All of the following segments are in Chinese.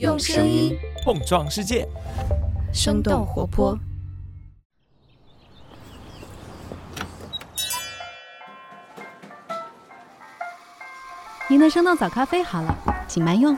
用声音碰撞世界，生动活泼。您的生动早咖啡好了，请慢用。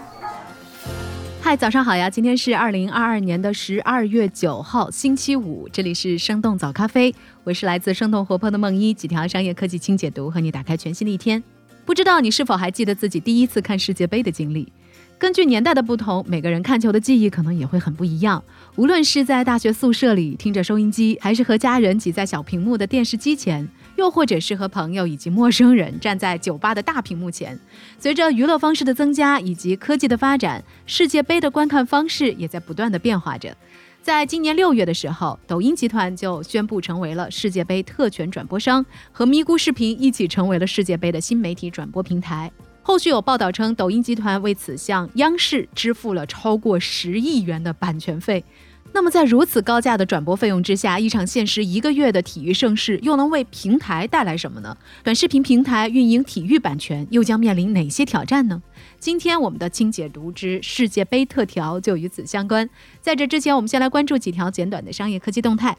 嗨，早上好呀！今天是二零二二年的十二月九号，星期五，这里是生动早咖啡，我是来自生动活泼的梦一，几条商业科技轻解读，和你打开全新的一天。不知道你是否还记得自己第一次看世界杯的经历？根据年代的不同，每个人看球的记忆可能也会很不一样。无论是在大学宿舍里听着收音机，还是和家人挤在小屏幕的电视机前，又或者是和朋友以及陌生人站在酒吧的大屏幕前，随着娱乐方式的增加以及科技的发展，世界杯的观看方式也在不断的变化着。在今年六月的时候，抖音集团就宣布成为了世界杯特权转播商，和咪咕视频一起成为了世界杯的新媒体转播平台。后续有报道称，抖音集团为此向央视支付了超过十亿元的版权费。那么，在如此高价的转播费用之下，一场限时一个月的体育盛事又能为平台带来什么呢？短视频平台运营体育版权又将面临哪些挑战呢？今天我们的清解读之世界杯特调就与此相关。在这之前，我们先来关注几条简短的商业科技动态。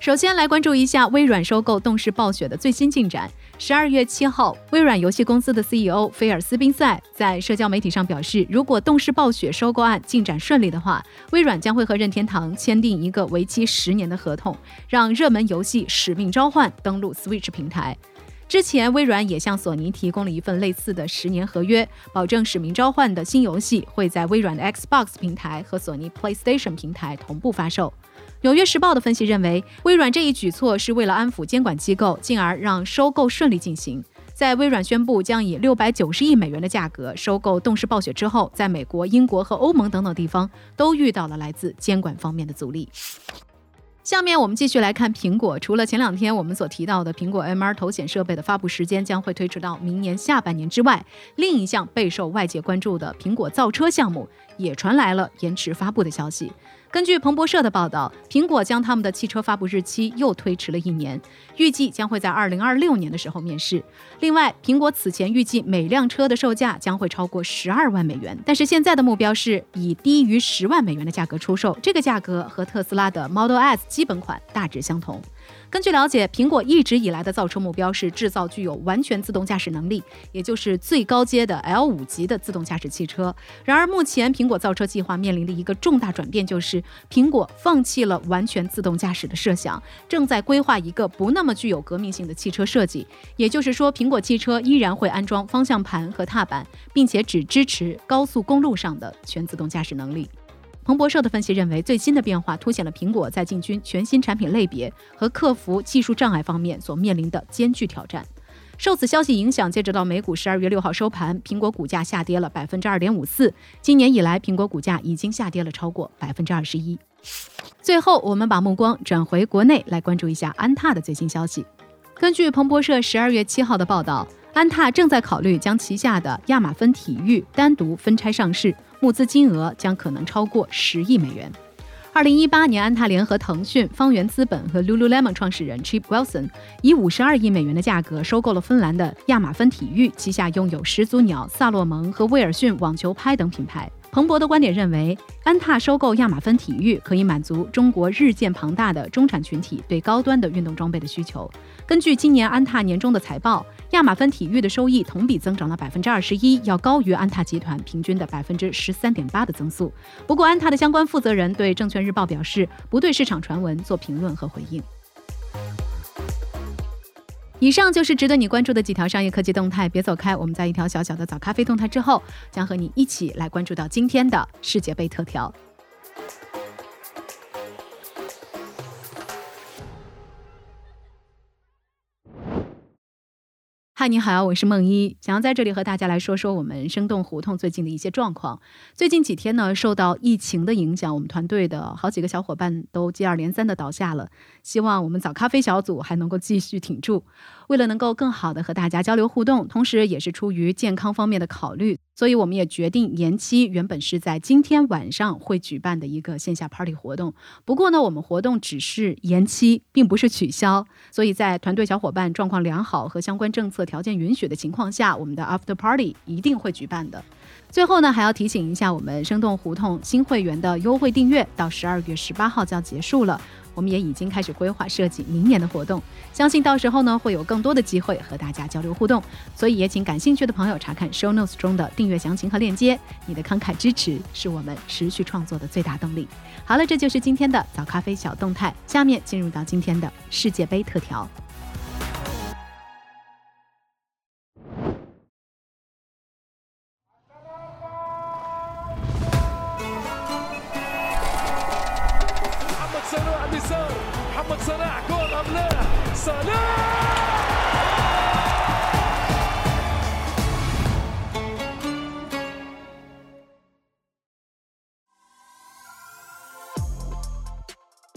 首先来关注一下微软收购动视暴雪的最新进展。十二月七号，微软游戏公司的 CEO 菲尔斯宾塞在社交媒体上表示，如果动视暴雪收购案进展顺利的话，微软将会和任天堂签订一个为期十年的合同，让热门游戏《使命召唤》登陆 Switch 平台。之前，微软也向索尼提供了一份类似的十年合约，保证《使命召唤》的新游戏会在微软的 Xbox 平台和索尼 PlayStation 平台同步发售。纽约时报的分析认为，微软这一举措是为了安抚监管机构，进而让收购顺利进行。在微软宣布将以六百九十亿美元的价格收购动视暴雪之后，在美国、英国和欧盟等等地方都遇到了来自监管方面的阻力。下面我们继续来看苹果。除了前两天我们所提到的苹果 MR 头显设备的发布时间将会推迟到明年下半年之外，另一项备受外界关注的苹果造车项目也传来了延迟发布的消息。根据彭博社的报道，苹果将他们的汽车发布日期又推迟了一年，预计将会在二零二六年的时候面世。另外，苹果此前预计每辆车的售价将会超过十二万美元，但是现在的目标是以低于十万美元的价格出售，这个价格和特斯拉的 Model S 基本款大致相同。根据了解，苹果一直以来的造车目标是制造具有完全自动驾驶能力，也就是最高阶的 L 五级的自动驾驶汽车。然而，目前苹果造车计划面临的一个重大转变，就是苹果放弃了完全自动驾驶的设想，正在规划一个不那么具有革命性的汽车设计。也就是说，苹果汽车依然会安装方向盘和踏板，并且只支持高速公路上的全自动驾驶能力。彭博社的分析认为，最新的变化凸显了苹果在进军全新产品类别和克服技术障碍方面所面临的艰巨挑战。受此消息影响，截止到美股十二月六号收盘，苹果股价下跌了百分之二点五四。今年以来，苹果股价已经下跌了超过百分之二十一。最后，我们把目光转回国内，来关注一下安踏的最新消息。根据彭博社十二月七号的报道，安踏正在考虑将旗下的亚马芬体育单独分拆上市。募资金额将可能超过十亿美元。二零一八年，安踏联合腾讯、方圆资本和 Lululemon 创始人 Chip Wilson 以五十二亿美元的价格收购了芬兰的亚马芬体育，旗下拥有始祖鸟、萨洛蒙和威尔逊网球拍等品牌。彭博的观点认为，安踏收购亚马芬体育可以满足中国日渐庞大的中产群体对高端的运动装备的需求。根据今年安踏年终的财报，亚马芬体育的收益同比增长了百分之二十一，要高于安踏集团平均的百分之十三点八的增速。不过，安踏的相关负责人对证券日报表示，不对市场传闻做评论和回应。以上就是值得你关注的几条商业科技动态，别走开。我们在一条小小的早咖啡动态之后，将和你一起来关注到今天的世界杯特调。嗨，你好，我是梦一，想要在这里和大家来说说我们生动胡同最近的一些状况。最近几天呢，受到疫情的影响，我们团队的好几个小伙伴都接二连三的倒下了。希望我们早咖啡小组还能够继续挺住。为了能够更好的和大家交流互动，同时也是出于健康方面的考虑，所以我们也决定延期原本是在今天晚上会举办的一个线下 party 活动。不过呢，我们活动只是延期，并不是取消。所以在团队小伙伴状况良好和相关政策。条件允许的情况下，我们的 After Party 一定会举办的。最后呢，还要提醒一下，我们生动胡同新会员的优惠订阅到十二月十八号就要结束了。我们也已经开始规划设计明年的活动，相信到时候呢会有更多的机会和大家交流互动。所以也请感兴趣的朋友查看 Show Notes 中的订阅详情和链接。你的慷慨支持是我们持续创作的最大动力。好了，这就是今天的早咖啡小动态。下面进入到今天的世界杯特调。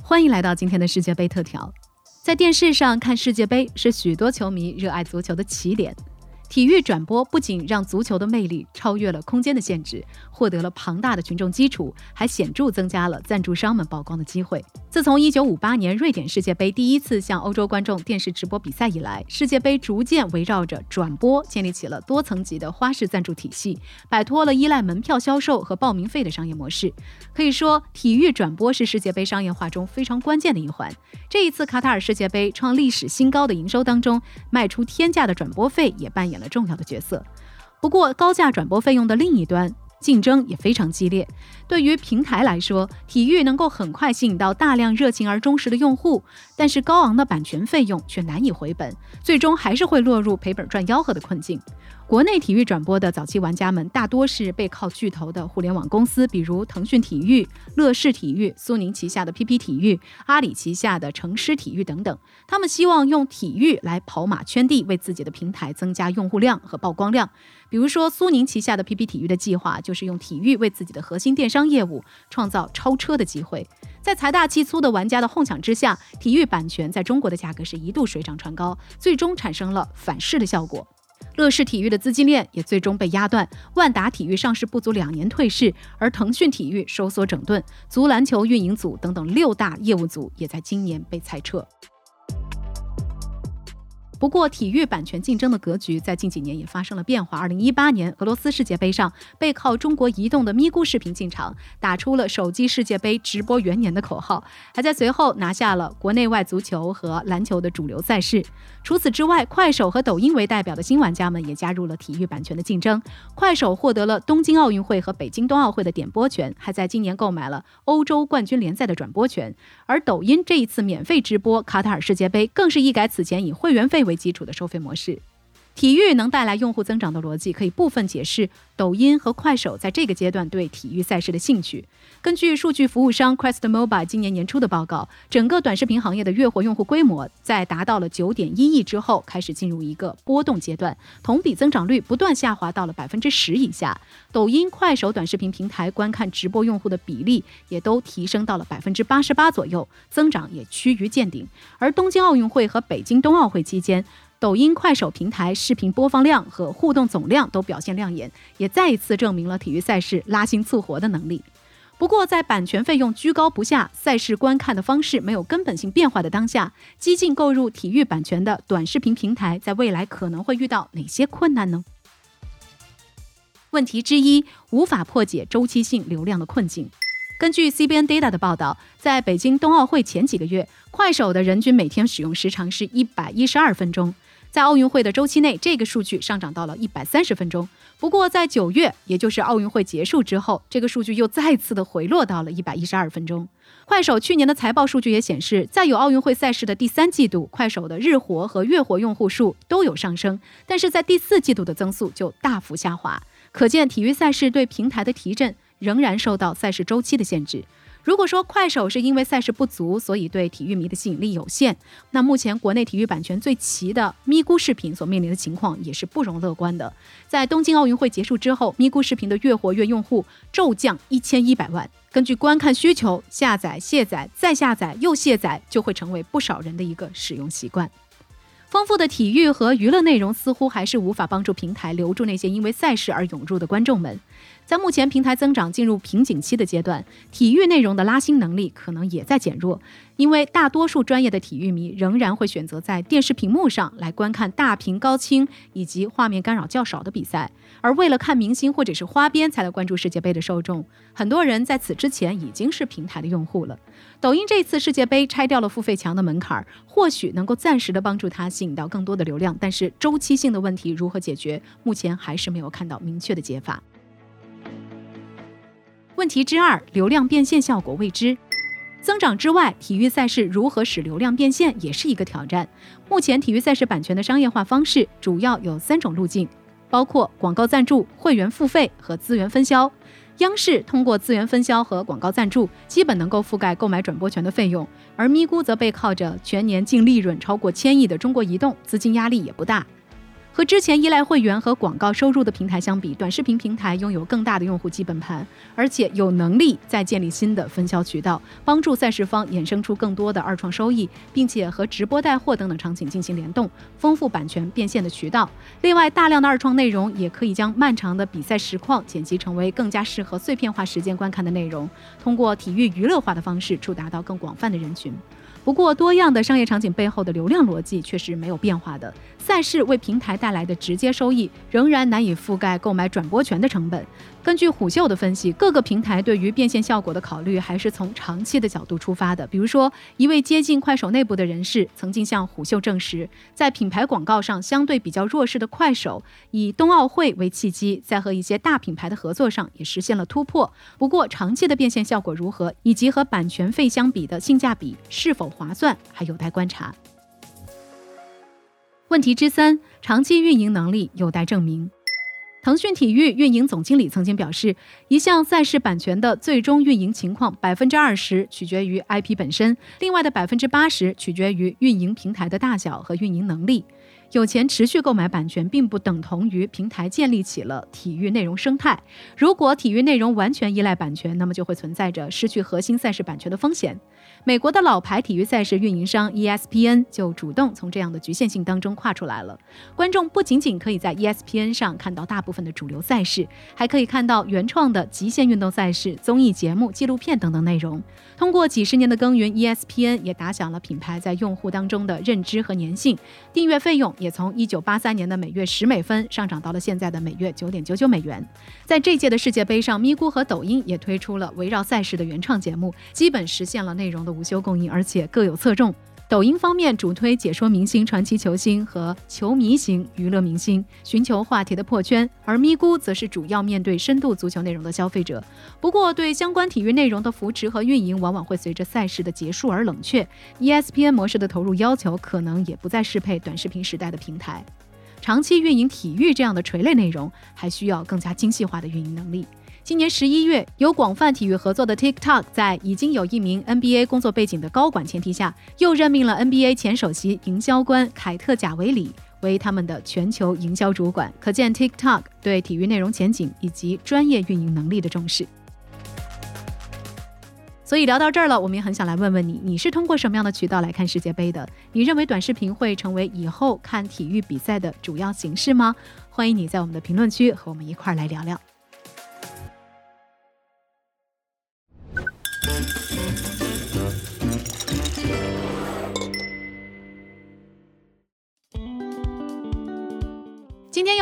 欢迎来到今天的世界杯特调。在电视上看世界杯是许多球迷热爱足球的起点。体育转播不仅让足球的魅力超越了空间的限制，获得了庞大的群众基础，还显著增加了赞助商们曝光的机会。自从1958年瑞典世界杯第一次向欧洲观众电视直播比赛以来，世界杯逐渐围绕着转播建立起了多层级的花式赞助体系，摆脱了依赖门票销售和报名费的商业模式。可以说，体育转播是世界杯商业化中非常关键的一环。这一次卡塔尔世界杯创历史新高的营收当中，卖出天价的转播费也扮演了重要的角色。不过，高价转播费用的另一端。竞争也非常激烈。对于平台来说，体育能够很快吸引到大量热情而忠实的用户，但是高昂的版权费用却难以回本，最终还是会落入赔本赚吆喝的困境。国内体育转播的早期玩家们大多是背靠巨头的互联网公司，比如腾讯体育、乐视体育、苏宁旗下的 PP 体育、阿里旗下的城狮体育等等。他们希望用体育来跑马圈地，为自己的平台增加用户量和曝光量。比如说，苏宁旗下的 PP 体育的计划就是用体育为自己的核心电商业务创造超车的机会。在财大气粗的玩家的哄抢之下，体育版权在中国的价格是一度水涨船高，最终产生了反噬的效果。乐视体育的资金链也最终被压断，万达体育上市不足两年退市，而腾讯体育收缩整顿，足篮球运营组等等六大业务组也在今年被裁撤。不过，体育版权竞争的格局在近几年也发生了变化。二零一八年俄罗斯世界杯上，背靠中国移动的咪咕视频进场，打出了手机世界杯直播元年的口号，还在随后拿下了国内外足球和篮球的主流赛事。除此之外，快手和抖音为代表的新玩家们也加入了体育版权的竞争。快手获得了东京奥运会和北京冬奥会的点播权，还在今年购买了欧洲冠军联赛的转播权。而抖音这一次免费直播卡塔尔世界杯，更是一改此前以会员费为为基础的收费模式。体育能带来用户增长的逻辑，可以部分解释抖音和快手在这个阶段对体育赛事的兴趣。根据数据服务商 Quest Mobile 今年年初的报告，整个短视频行业的月活用户规模在达到了九点一亿之后，开始进入一个波动阶段，同比增长率不断下滑到了百分之十以下。抖音、快手短视频平台观看直播用户的比例也都提升到了百分之八十八左右，增长也趋于见顶。而东京奥运会和北京冬奥会期间，抖音、快手平台视频播放量和互动总量都表现亮眼，也再一次证明了体育赛事拉新促活的能力。不过，在版权费用居高不下、赛事观看的方式没有根本性变化的当下，激进购入体育版权的短视频平台在未来可能会遇到哪些困难呢？问题之一，无法破解周期性流量的困境。根据 CBN Data 的报道，在北京冬奥会前几个月，快手的人均每天使用时长是一百一十二分钟。在奥运会的周期内，这个数据上涨到了一百三十分钟。不过，在九月，也就是奥运会结束之后，这个数据又再次的回落到了一百一十二分钟。快手去年的财报数据也显示，在有奥运会赛事的第三季度，快手的日活和月活用户数都有上升，但是在第四季度的增速就大幅下滑。可见，体育赛事对平台的提振仍然受到赛事周期的限制。如果说快手是因为赛事不足，所以对体育迷的吸引力有限，那目前国内体育版权最齐的咪咕视频所面临的情况也是不容乐观的。在东京奥运会结束之后，咪咕视频的月活跃用户骤降一千一百万。根据观看需求，下载、卸载、再下载又卸载，就会成为不少人的一个使用习惯。丰富的体育和娱乐内容似乎还是无法帮助平台留住那些因为赛事而涌入的观众们。在目前平台增长进入瓶颈期的阶段，体育内容的拉新能力可能也在减弱，因为大多数专业的体育迷仍然会选择在电视屏幕上来观看大屏高清以及画面干扰较少的比赛，而为了看明星或者是花边才来关注世界杯的受众，很多人在此之前已经是平台的用户了。抖音这次世界杯拆掉了付费墙的门槛，或许能够暂时的帮助它吸引到更多的流量，但是周期性的问题如何解决，目前还是没有看到明确的解法。问题之二，流量变现效果未知。增长之外，体育赛事如何使流量变现也是一个挑战。目前，体育赛事版权的商业化方式主要有三种路径，包括广告赞助、会员付费和资源分销。央视通过资源分销和广告赞助，基本能够覆盖购买转播权的费用，而咪咕则背靠着全年净利润超过千亿的中国移动，资金压力也不大。和之前依赖会员和广告收入的平台相比，短视频平台拥有更大的用户基本盘，而且有能力再建立新的分销渠道，帮助赛事方衍生出更多的二创收益，并且和直播带货等等场景进行联动，丰富版权变现的渠道。另外，大量的二创内容也可以将漫长的比赛实况剪辑成为更加适合碎片化时间观看的内容，通过体育娱乐化的方式触达到更广泛的人群。不过，多样的商业场景背后的流量逻辑却是没有变化的。赛事为平台带来的直接收益仍然难以覆盖购买转播权的成本。根据虎嗅的分析，各个平台对于变现效果的考虑还是从长期的角度出发的。比如说，一位接近快手内部的人士曾经向虎嗅证实，在品牌广告上相对比较弱势的快手，以冬奥会为契机，在和一些大品牌的合作上也实现了突破。不过，长期的变现效果如何，以及和版权费相比的性价比是否划算，还有待观察。问题之三，长期运营能力有待证明。腾讯体育运营总经理曾经表示，一项赛事版权的最终运营情况，百分之二十取决于 IP 本身，另外的百分之八十取决于运营平台的大小和运营能力。有钱持续购买版权，并不等同于平台建立起了体育内容生态。如果体育内容完全依赖版权，那么就会存在着失去核心赛事版权的风险。美国的老牌体育赛事运营商 ESPN 就主动从这样的局限性当中跨出来了。观众不仅仅可以在 ESPN 上看到大部分的主流赛事，还可以看到原创的极限运动赛事、综艺节目、纪录片等等内容。通过几十年的耕耘，ESPN 也打响了品牌在用户当中的认知和粘性。订阅费用也从一九八三年的每月十美分上涨到了现在的每月九点九九美元。在这届的世界杯上，咪咕和抖音也推出了围绕赛事的原创节目，基本实现了内容的无休供应，而且各有侧重。抖音方面主推解说明星、传奇球星和球迷型娱乐明星，寻求话题的破圈；而咪咕则是主要面对深度足球内容的消费者。不过，对相关体育内容的扶持和运营，往往会随着赛事的结束而冷却。ESPN 模式的投入要求，可能也不再适配短视频时代的平台。长期运营体育这样的垂类内容，还需要更加精细化的运营能力。今年十一月，有广泛体育合作的 TikTok 在已经有一名 NBA 工作背景的高管前提下，又任命了 NBA 前首席营销官凯特·贾维里为他们的全球营销主管。可见 TikTok 对体育内容前景以及专业运营能力的重视。所以聊到这儿了，我们也很想来问问你：你是通过什么样的渠道来看世界杯的？你认为短视频会成为以后看体育比赛的主要形式吗？欢迎你在我们的评论区和我们一块儿来聊聊。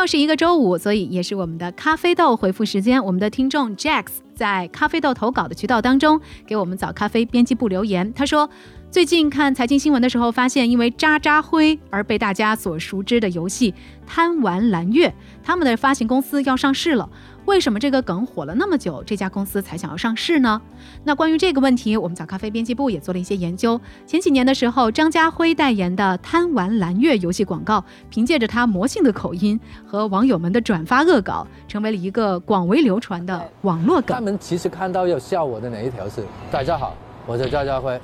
又是一个周五，所以也是我们的咖啡豆回复时间。我们的听众 Jacks 在咖啡豆投稿的渠道当中给我们早咖啡编辑部留言，他说。最近看财经新闻的时候，发现因为渣渣辉而被大家所熟知的游戏《贪玩蓝月》，他们的发行公司要上市了。为什么这个梗火了那么久，这家公司才想要上市呢？那关于这个问题，我们早咖啡编辑部也做了一些研究。前几年的时候，张家辉代言的《贪玩蓝月》游戏广告，凭借着他魔性的口音和网友们的转发恶搞，成为了一个广为流传的网络梗。他们其实看到要笑我的哪一条是？大家好，我是张家辉，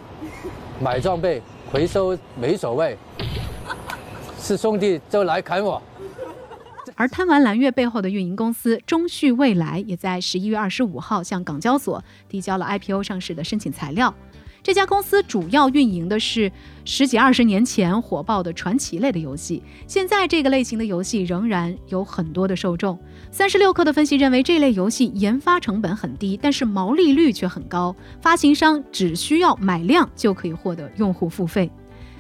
买装备回收没所谓，是兄弟就来砍我。而贪玩蓝月背后的运营公司中旭未来，也在十一月二十五号向港交所递交了 IPO 上市的申请材料。这家公司主要运营的是十几二十年前火爆的传奇类的游戏，现在这个类型的游戏仍然有很多的受众。三十六氪的分析认为，这类游戏研发成本很低，但是毛利率却很高，发行商只需要买量就可以获得用户付费。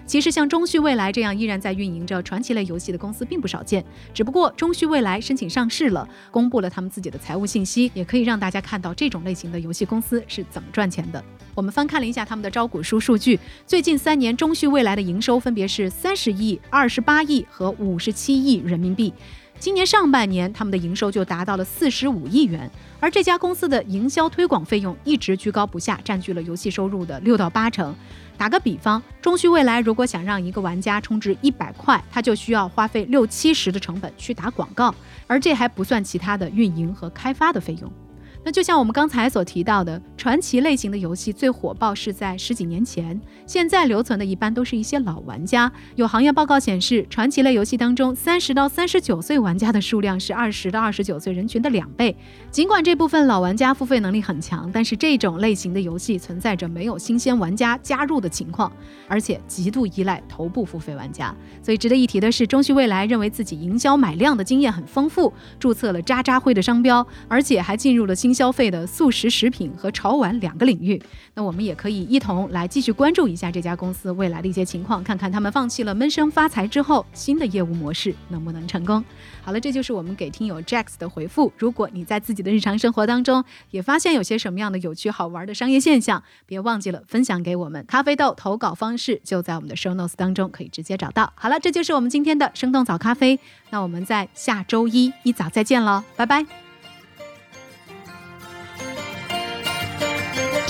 其实，像中旭未来这样依然在运营着传奇类游戏的公司并不少见。只不过，中旭未来申请上市了，公布了他们自己的财务信息，也可以让大家看到这种类型的游戏公司是怎么赚钱的。我们翻看了一下他们的招股书数据，最近三年中旭未来的营收分别是三十亿、二十八亿和五十七亿人民币。今年上半年，他们的营收就达到了四十五亿元，而这家公司的营销推广费用一直居高不下，占据了游戏收入的六到八成。打个比方，中虚未来如果想让一个玩家充值一百块，他就需要花费六七十的成本去打广告，而这还不算其他的运营和开发的费用。那就像我们刚才所提到的，传奇类型的游戏最火爆是在十几年前，现在留存的一般都是一些老玩家。有行业报告显示，传奇类游戏当中，三十到三十九岁玩家的数量是二十到二十九岁人群的两倍。尽管这部分老玩家付费能力很强，但是这种类型的游戏存在着没有新鲜玩家加入的情况，而且极度依赖头部付费玩家。所以值得一提的是，中旭未来认为自己营销买量的经验很丰富，注册了渣渣辉的商标，而且还进入了新。消费的速食食品和潮玩两个领域，那我们也可以一同来继续关注一下这家公司未来的一些情况，看看他们放弃了闷声发财之后，新的业务模式能不能成功。好了，这就是我们给听友 Jacks 的回复。如果你在自己的日常生活当中也发现有些什么样的有趣好玩的商业现象，别忘记了分享给我们。咖啡豆投稿方式就在我们的 Show Notes 当中，可以直接找到。好了，这就是我们今天的生动早咖啡。那我们在下周一一早再见喽，拜拜。